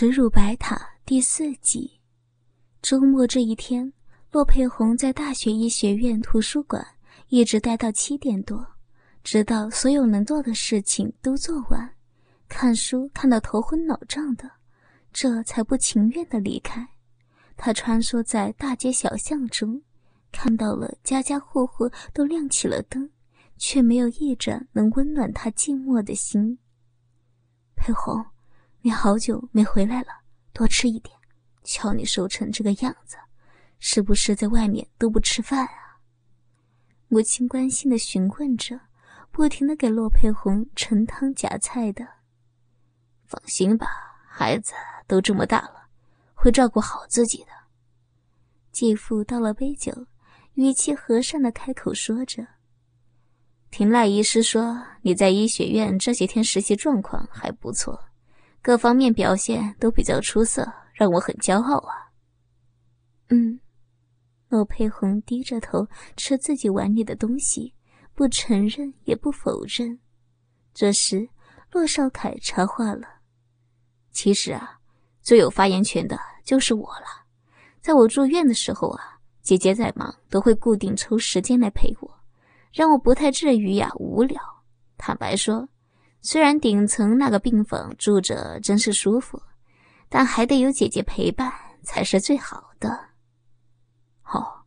耻辱白塔第四集。周末这一天，骆佩红在大学医学院图书馆一直待到七点多，直到所有能做的事情都做完，看书看到头昏脑胀的，这才不情愿的离开。他穿梭在大街小巷中，看到了家家户户都亮起了灯，却没有一盏能温暖他寂寞的心。佩红，你好久没回来了，多吃一点。瞧你瘦成这个样子，是不是在外面都不吃饭啊？母亲关心的询问着，不停的给洛佩红盛汤夹菜的。放心吧，孩子都这么大了，会照顾好自己的。继父倒了杯酒，语气和善的开口说着：“听赖医师说，你在医学院这些天实习状况还不错，各方面表现都比较出色。”让我很骄傲啊。嗯，骆佩红低着头吃自己碗里的东西，不承认也不否认。这时，骆少凯插话了：“其实啊，最有发言权的就是我了。在我住院的时候啊，姐姐再忙都会固定抽时间来陪我，让我不太至于呀无聊。坦白说，虽然顶层那个病房住着真是舒服。”但还得有姐姐陪伴才是最好的。哦，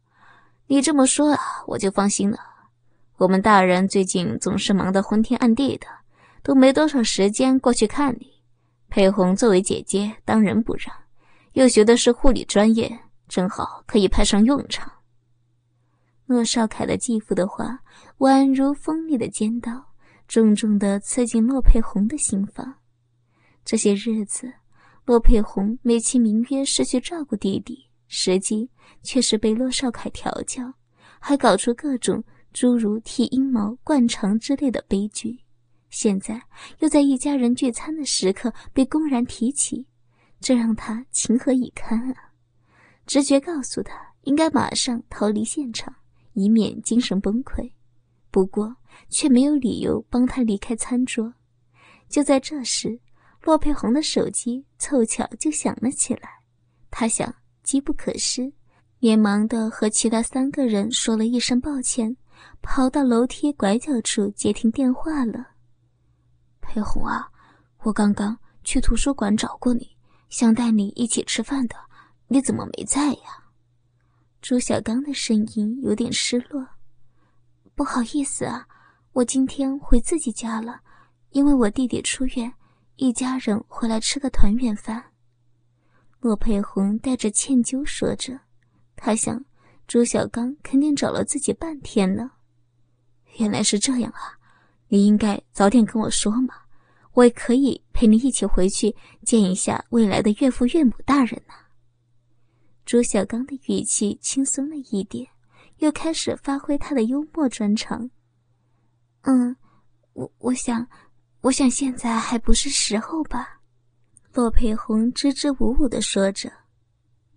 你这么说啊，我就放心了。我们大人最近总是忙得昏天暗地的，都没多少时间过去看你。佩红作为姐姐，当仁不让，又学的是护理专业，正好可以派上用场。骆少凯的继父的话，宛如锋利的尖刀，重重的刺进骆佩红的心房。这些日子。骆佩红美其名曰是去照顾弟弟，实际却是被骆少凯调教，还搞出各种诸如剃阴毛、灌肠之类的悲剧。现在又在一家人聚餐的时刻被公然提起，这让他情何以堪啊！直觉告诉他应该马上逃离现场，以免精神崩溃。不过却没有理由帮他离开餐桌。就在这时。骆佩红的手机凑巧就响了起来，他想机不可失，连忙的和其他三个人说了一声抱歉，跑到楼梯拐角处接听电话了。佩红啊，我刚刚去图书馆找过你，想带你一起吃饭的，你怎么没在呀？朱小刚的声音有点失落。不好意思啊，我今天回自己家了，因为我弟弟出院。一家人回来吃个团圆饭，洛佩红带着歉疚说着：“他想，朱小刚肯定找了自己半天呢。原来是这样啊！你应该早点跟我说嘛，我也可以陪你一起回去见一下未来的岳父岳母大人呢。”朱小刚的语气轻松了一点，又开始发挥他的幽默专长。“嗯，我我想。”我想现在还不是时候吧，骆佩红支支吾吾的说着。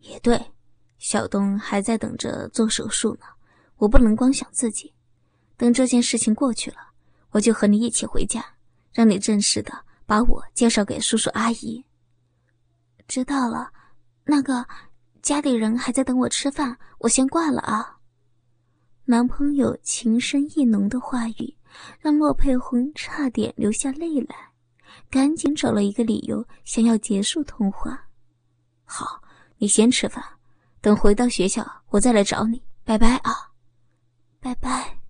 也对，小东还在等着做手术呢，我不能光想自己。等这件事情过去了，我就和你一起回家，让你正式的把我介绍给叔叔阿姨。知道了，那个家里人还在等我吃饭，我先挂了啊。男朋友情深意浓的话语。让骆佩红差点流下泪来，赶紧找了一个理由，想要结束通话。好，你先吃饭，等回到学校我再来找你。拜拜啊，拜拜。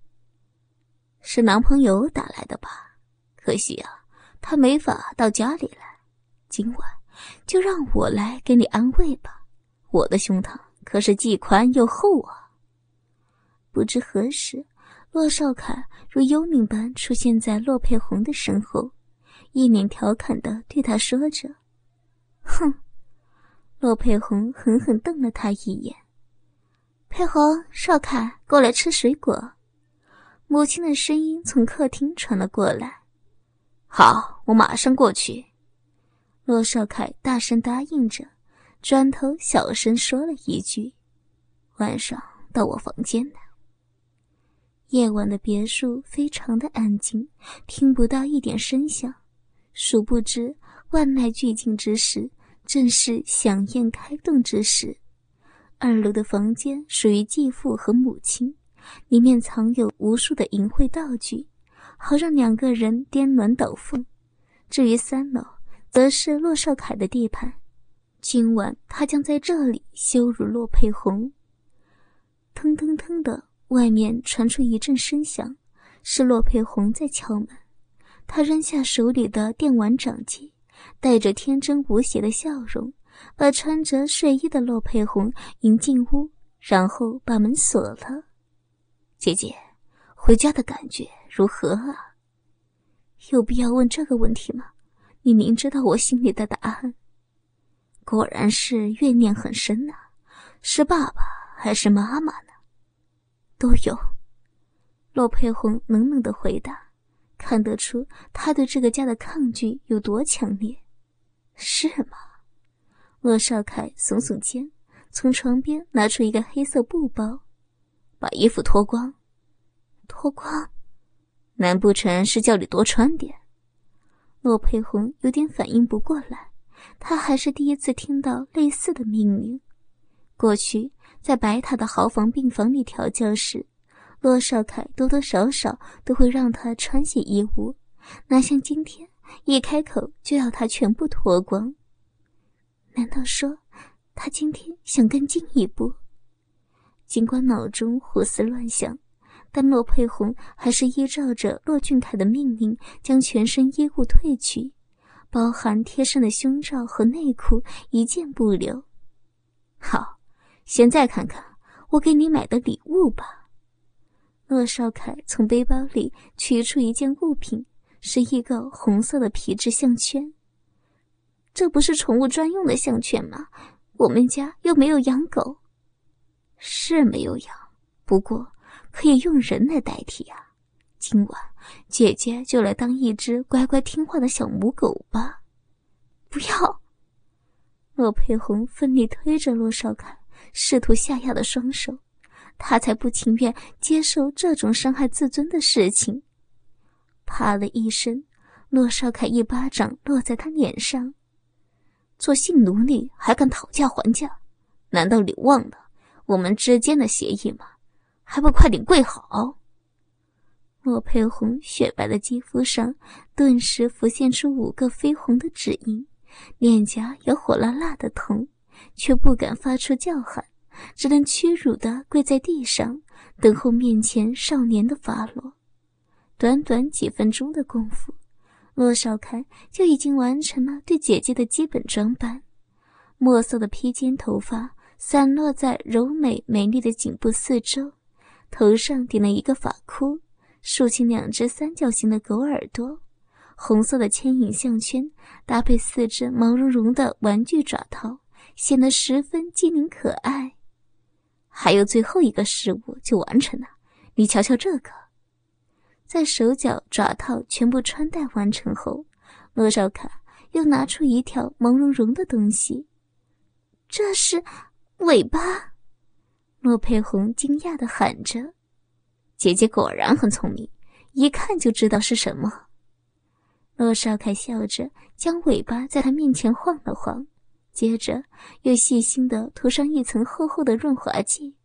是男朋友打来的吧？可惜啊，他没法到家里来。今晚就让我来给你安慰吧，我的胸膛可是既宽又厚啊。不知何时。骆少凯如幽灵般出现在骆佩红的身后，一脸调侃的对他说着：“哼。”骆佩红狠狠瞪了他一眼。佩红，少凯，过来吃水果。母亲的声音从客厅传了过来。好，我马上过去。骆少凯大声答应着，转头小声说了一句：“晚上到我房间来。”夜晚的别墅非常的安静，听不到一点声响。殊不知，万籁俱静之时，正是享宴开动之时。二楼的房间属于继父和母亲，里面藏有无数的淫秽道具，好让两个人颠鸾倒凤。至于三楼，则是洛少凯的地盘，今晚他将在这里羞辱洛佩红。腾腾腾的，外面传出一阵声响，是洛佩红在敲门。他扔下手里的电玩掌机，带着天真无邪的笑容。把穿着睡衣的洛佩红迎进屋，然后把门锁了。姐姐，回家的感觉如何啊？有必要问这个问题吗？你明知道我心里的答案。果然是怨念很深呐，是爸爸还是妈妈呢？都有。洛佩红冷冷的回答，看得出他对这个家的抗拒有多强烈。是吗？洛少凯耸耸肩，从床边拿出一个黑色布包，把衣服脱光。脱光？难不成是叫你多穿点？洛佩红有点反应不过来，他还是第一次听到类似的命令。过去在白塔的豪房病房里调教时，洛少凯多多少少都会让他穿些衣物，哪像今天一开口就要他全部脱光。难道说，他今天想更进一步？尽管脑中胡思乱想，但洛佩红还是依照着洛俊凯的命令，将全身衣物褪去，包含贴身的胸罩和内裤，一件不留。好，现在看看我给你买的礼物吧。洛少凯从背包里取出一件物品，是一个红色的皮质项圈。这不是宠物专用的项圈吗？我们家又没有养狗，是没有养，不过可以用人来代替啊。今晚姐姐就来当一只乖乖听话的小母狗吧。不要！洛佩红奋力推着洛少凯，试图下压的双手，他才不情愿接受这种伤害自尊的事情。啪的一声，洛少凯一巴掌落在他脸上。做性奴隶还敢讨价还价？难道你忘了我们之间的协议吗？还不快点跪好！莫佩红雪白的肌肤上顿时浮现出五个绯红的指印，脸颊有火辣辣的疼，却不敢发出叫喊，只能屈辱的跪在地上，等候面前少年的发落。短短几分钟的功夫。洛少凯就已经完成了对姐姐的基本装扮，墨色的披肩头发散落在柔美美丽的颈部四周，头上顶了一个发箍，竖起两只三角形的狗耳朵，红色的牵引项圈搭配四只毛茸茸的玩具爪套，显得十分机灵可爱。还有最后一个事物就完成了，你瞧瞧这个。在手脚爪套全部穿戴完成后，洛少凯又拿出一条毛茸茸的东西，这是尾巴。洛佩红惊讶的喊着：“姐姐果然很聪明，一看就知道是什么。”洛少凯笑着将尾巴在他面前晃了晃，接着又细心的涂上一层厚厚的润滑剂。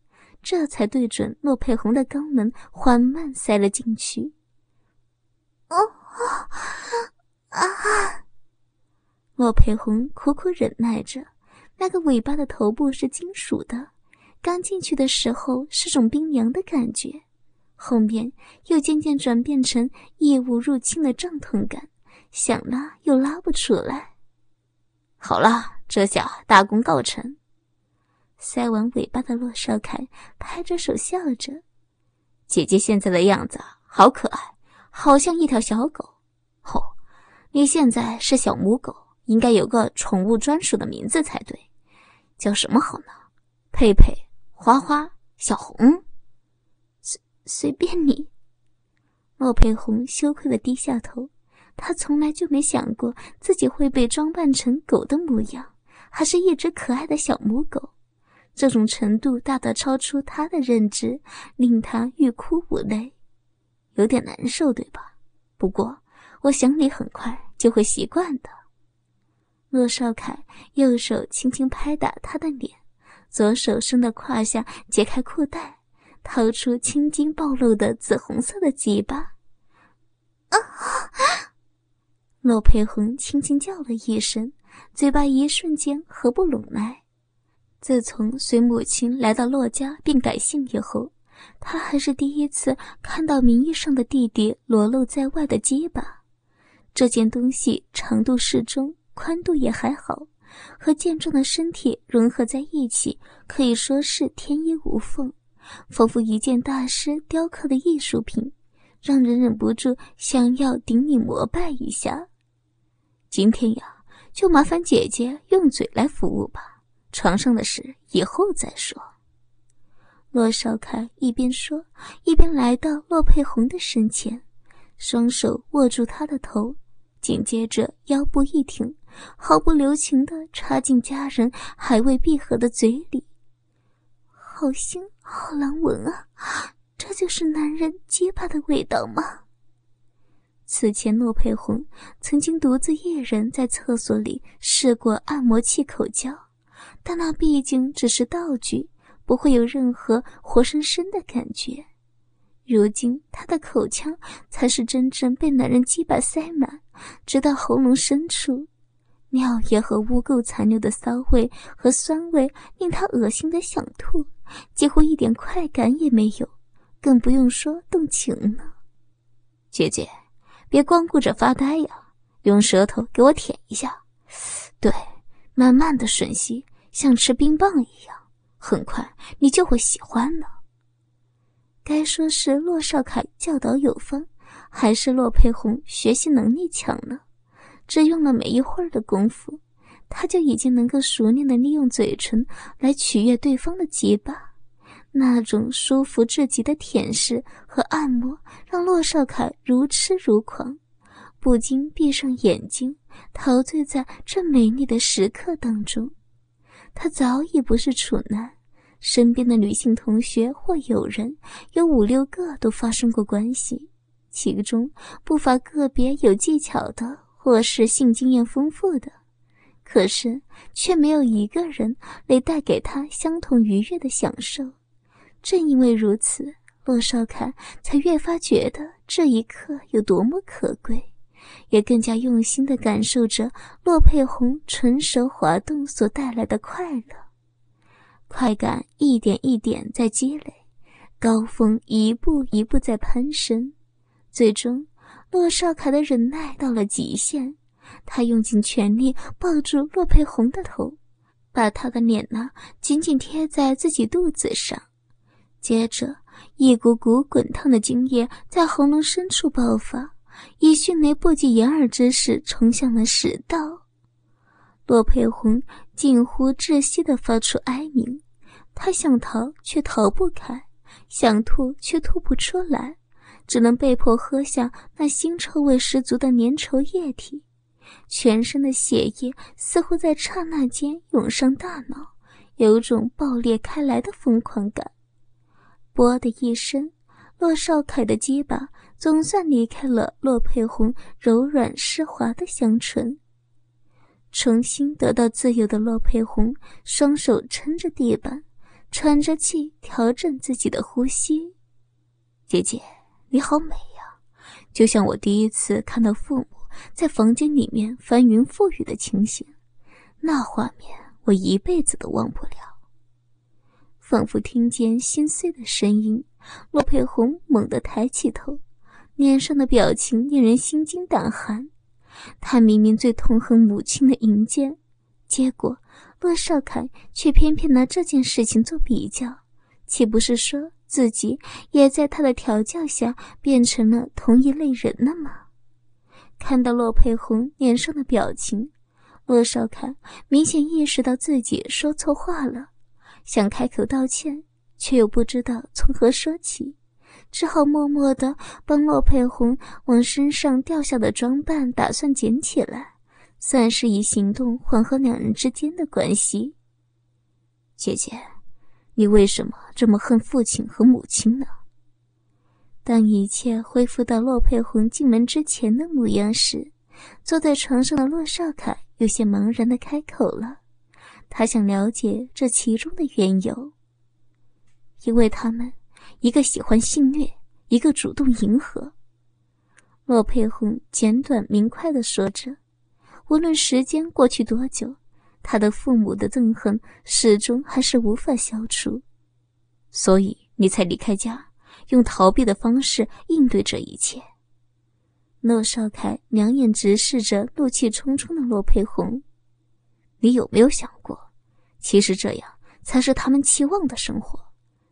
这才对准洛佩红的肛门，缓慢塞了进去。哦啊！洛佩红苦苦忍耐着，那个尾巴的头部是金属的，刚进去的时候是种冰凉的感觉，后面又渐渐转变成异物入侵的胀痛感，想拉又拉不出来。好了，这下大功告成。塞完尾巴的洛少凯拍着手笑着：“姐姐现在的样子好可爱，好像一条小狗。哦，你现在是小母狗，应该有个宠物专属的名字才对，叫什么好呢？佩佩、花花、小红？随随便你。”洛佩红羞愧的低下头，他从来就没想过自己会被装扮成狗的模样，还是一只可爱的小母狗。这种程度大大超出他的认知，令他欲哭无泪，有点难受，对吧？不过我想你很快就会习惯的。骆少凯右手轻轻拍打他的脸，左手伸到胯下解开裤带，掏出青筋暴露的紫红色的鸡巴。啊！骆佩红轻轻叫了一声，嘴巴一瞬间合不拢来。自从随母亲来到洛家并改姓以后，他还是第一次看到名义上的弟弟裸露在外的鸡巴。这件东西长度适中，宽度也还好，和健壮的身体融合在一起，可以说是天衣无缝，仿佛一件大师雕刻的艺术品。让人忍不住想要顶礼膜拜一下。今天呀，就麻烦姐姐用嘴来服务吧，床上的事以后再说。洛少凯一边说，一边来到洛佩红的身前，双手握住她的头，紧接着腰部一挺，毫不留情地插进家人还未闭合的嘴里。好腥，好难闻啊！这就是男人结巴的味道吗？此前，骆佩红曾经独自一人在厕所里试过按摩器口交，但那毕竟只是道具，不会有任何活生生的感觉。如今，他的口腔才是真正被男人鸡巴塞满，直到喉咙深处，尿液和污垢残留的骚味和酸味令他恶心的想吐，几乎一点快感也没有。更不用说动情了，姐姐，别光顾着发呆呀，用舌头给我舔一下，对，慢慢的吮吸，像吃冰棒一样，很快你就会喜欢了。该说是骆少凯教导有方，还是骆佩红学习能力强呢？只用了没一会儿的功夫，他就已经能够熟练的利用嘴唇来取悦对方的结巴。那种舒服至极的舔舐和按摩，让骆少凯如痴如狂，不禁闭上眼睛，陶醉在这美丽的时刻当中。他早已不是处男，身边的女性同学或友人有五六个都发生过关系，其中不乏个别有技巧的，或是性经验丰富的，可是却没有一个人能带给他相同愉悦的享受。正因为如此，骆少凯才越发觉得这一刻有多么可贵，也更加用心地感受着骆佩红唇舌滑动所带来的快乐。快感一点一点在积累，高峰一步一步在攀升，最终，骆少凯的忍耐到了极限，他用尽全力抱住骆佩红的头，把她的脸呢紧紧贴在自己肚子上。接着，一股股滚烫的精液在喉咙深处爆发，以迅雷不及掩耳之势冲向了食道。洛佩红近乎窒息地发出哀鸣，他想逃却逃不开，想吐却吐不出来，只能被迫喝下那腥臭味十足的粘稠液体。全身的血液似乎在刹那间涌上大脑，有种爆裂开来的疯狂感。啵的一声，骆少凯的鸡巴总算离开了骆佩红柔软湿滑的香唇。重新得到自由的骆佩红，双手撑着地板，喘着气调整自己的呼吸。姐姐，你好美呀，就像我第一次看到父母在房间里面翻云覆雨的情形，那画面我一辈子都忘不了。仿佛听见心碎的声音，洛佩红猛地抬起头，脸上的表情令人心惊胆寒。他明明最痛恨母亲的淫贱，结果洛少凯却偏偏拿这件事情做比较，岂不是说自己也在他的调教下变成了同一类人了吗？看到洛佩红脸上的表情，洛少凯明显意识到自己说错话了。想开口道歉，却又不知道从何说起，只好默默的帮洛佩红往身上掉下的装扮打算捡起来，算是以行动缓和两人之间的关系。姐姐，你为什么这么恨父亲和母亲呢？当一切恢复到洛佩红进门之前的模样时，坐在床上的洛少凯有些茫然的开口了，他想了解这其中的缘由。因为他们，一个喜欢性虐，一个主动迎合。洛佩红简短明快的说着，无论时间过去多久，他的父母的憎恨始终还是无法消除，所以你才离开家，用逃避的方式应对这一切。洛少凯两眼直视着怒气冲冲的洛佩红，你有没有想过，其实这样才是他们期望的生活？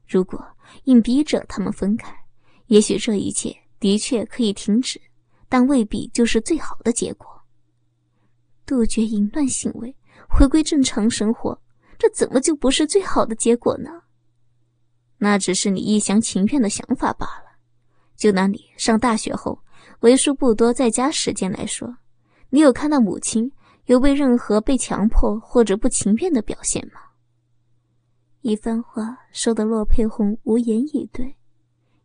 如果硬逼着他们分开，也许这一切的确可以停止，但未必就是最好的结果。杜绝淫乱行为，回归正常生活，这怎么就不是最好的结果呢？那只是你一厢情愿的想法罢了。就拿你上大学后。为数不多在家时间来说，你有看到母亲有被任何被强迫或者不情愿的表现吗？一番话说的骆佩红无言以对。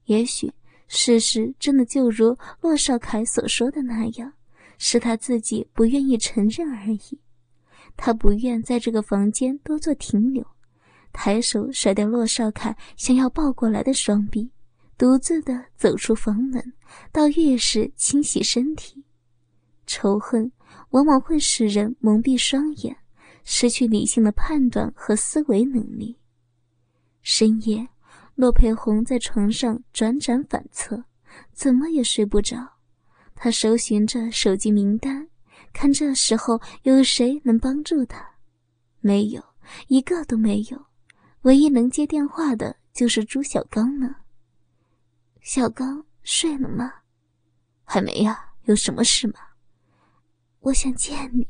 也许事实真的就如骆少凯所说的那样，是他自己不愿意承认而已。他不愿在这个房间多做停留，抬手甩掉骆少凯想要抱过来的双臂。独自的走出房门，到浴室清洗身体。仇恨往往会使人蒙蔽双眼，失去理性的判断和思维能力。深夜，骆佩红在床上辗转反侧，怎么也睡不着。他搜寻着手机名单，看这时候有谁能帮助他。没有，一个都没有。唯一能接电话的就是朱小刚了。小刚睡了吗？还没呀。有什么事吗？我想见你。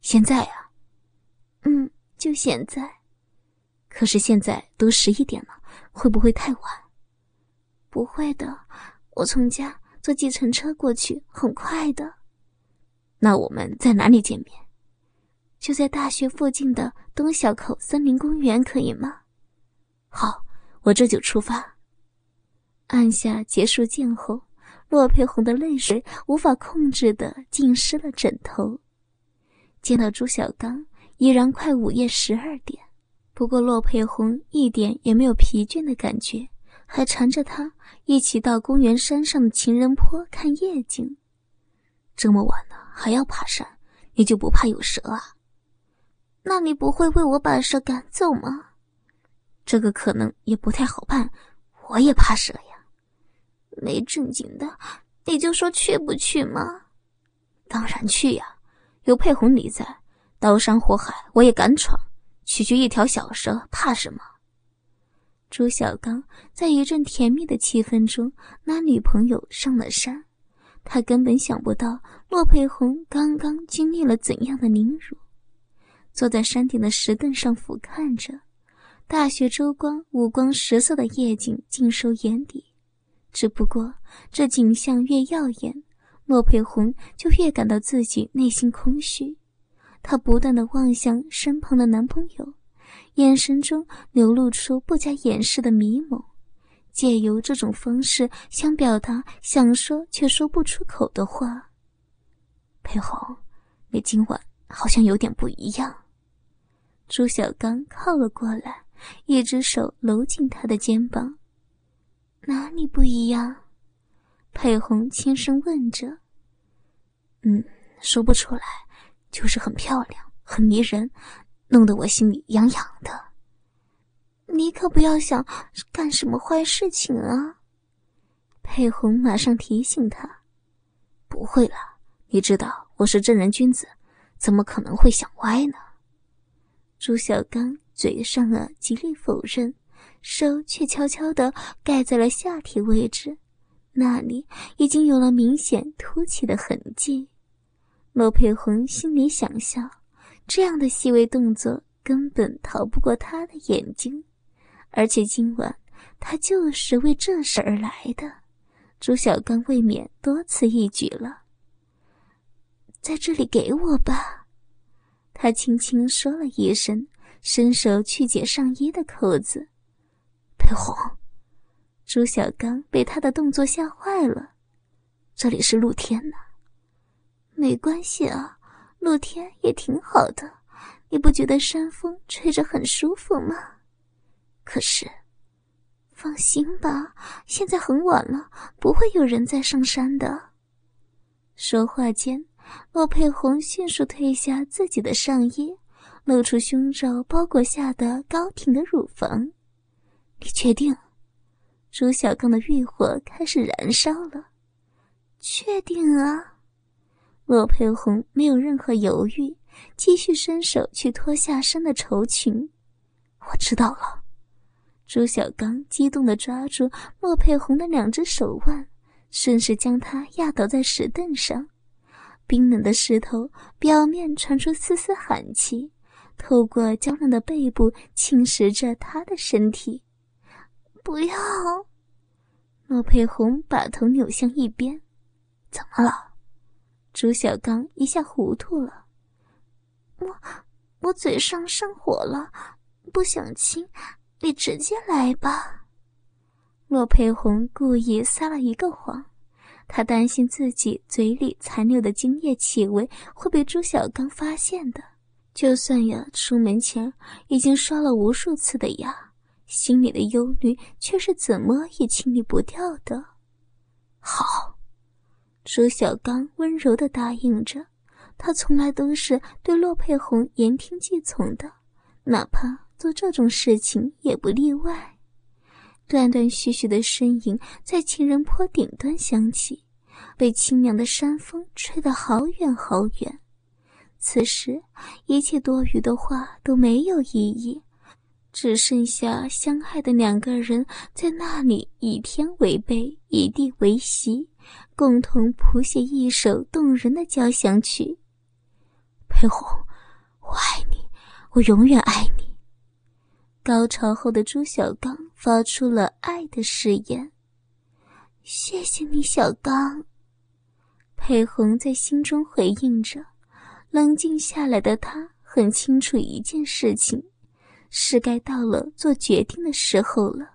现在呀？嗯，就现在。可是现在都十一点了，会不会太晚？不会的，我从家坐计程车过去，很快的。那我们在哪里见面？就在大学附近的东小口森林公园，可以吗？好，我这就出发。按下结束键后，洛佩红的泪水无法控制的浸湿了枕头。见到朱小刚，已然快午夜十二点，不过洛佩红一点也没有疲倦的感觉，还缠着他一起到公园山上的情人坡看夜景。这么晚了还要爬山，你就不怕有蛇啊？那你不会为我把蛇赶走吗？这个可能也不太好办，我也怕蛇呀。没正经的，你就说去不去吗？当然去呀！有佩红你在，刀山火海我也敢闯。区区一条小蛇，怕什么？朱小刚在一阵甜蜜的气氛中拉女朋友上了山，他根本想不到洛佩红刚刚经历了怎样的凌辱。坐在山顶的石凳上俯瞰着，大雪周光五光十色的夜景尽收眼底。只不过，这景象越耀眼，骆佩红就越感到自己内心空虚。她不断的望向身旁的男朋友，眼神中流露出不加掩饰的迷蒙，借由这种方式想表达想说却说不出口的话。佩红，你今晚好像有点不一样。朱小刚靠了过来，一只手搂紧他的肩膀。哪里不一样？佩红轻声问着。嗯，说不出来，就是很漂亮，很迷人，弄得我心里痒痒的。你可不要想干什么坏事情啊！佩红马上提醒他。不会了，你知道我是正人君子，怎么可能会想歪呢？朱小刚嘴上啊极力否认。手却悄悄地盖在了下体位置，那里已经有了明显凸起的痕迹。罗佩红心里想笑，这样的细微动作根本逃不过他的眼睛，而且今晚他就是为这事而来的。朱小刚未免多此一举了。在这里给我吧，他轻轻说了一声，伸手去解上衣的扣子。裴红，朱小刚被他的动作吓坏了。这里是露天的，没关系啊，露天也挺好的，你不觉得山风吹着很舒服吗？可是，放心吧，现在很晚了，不会有人再上山的。说话间，洛佩红迅速褪下自己的上衣，露出胸罩包裹下的高挺的乳房。你确定？朱小刚的欲火开始燃烧了。确定啊。洛佩红没有任何犹豫，继续伸手去脱下身的绸裙。我知道了。朱小刚激动地抓住洛佩红的两只手腕，顺势将她压倒在石凳上。冰冷的石头表面传出丝丝寒气，透过娇嫩的背部侵蚀着她的身体。不要！洛佩红把头扭向一边。怎么了？朱小刚一下糊涂了。我我嘴上上火了，不想亲，你直接来吧。洛佩红故意撒了一个谎，他担心自己嘴里残留的精液气味会被朱小刚发现的。就算呀，出门前已经刷了无数次的牙，心里的忧虑却是怎么也清理不掉的。好。朱小刚温柔的答应着，他从来都是对洛佩红言听计从的，哪怕做这种事情也不例外。断断续续的身影在情人坡顶端响起，被清凉的山风吹得好远好远。此时，一切多余的话都没有意义，只剩下相爱的两个人在那里以天为被，以地为席。共同谱写一首动人的交响曲。裴红，我爱你，我永远爱你。高潮后的朱小刚发出了爱的誓言。谢谢你，小刚。裴红在心中回应着。冷静下来的他很清楚一件事情，是该到了做决定的时候了。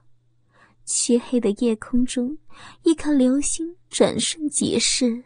漆黑的夜空中，一颗流星转瞬即逝。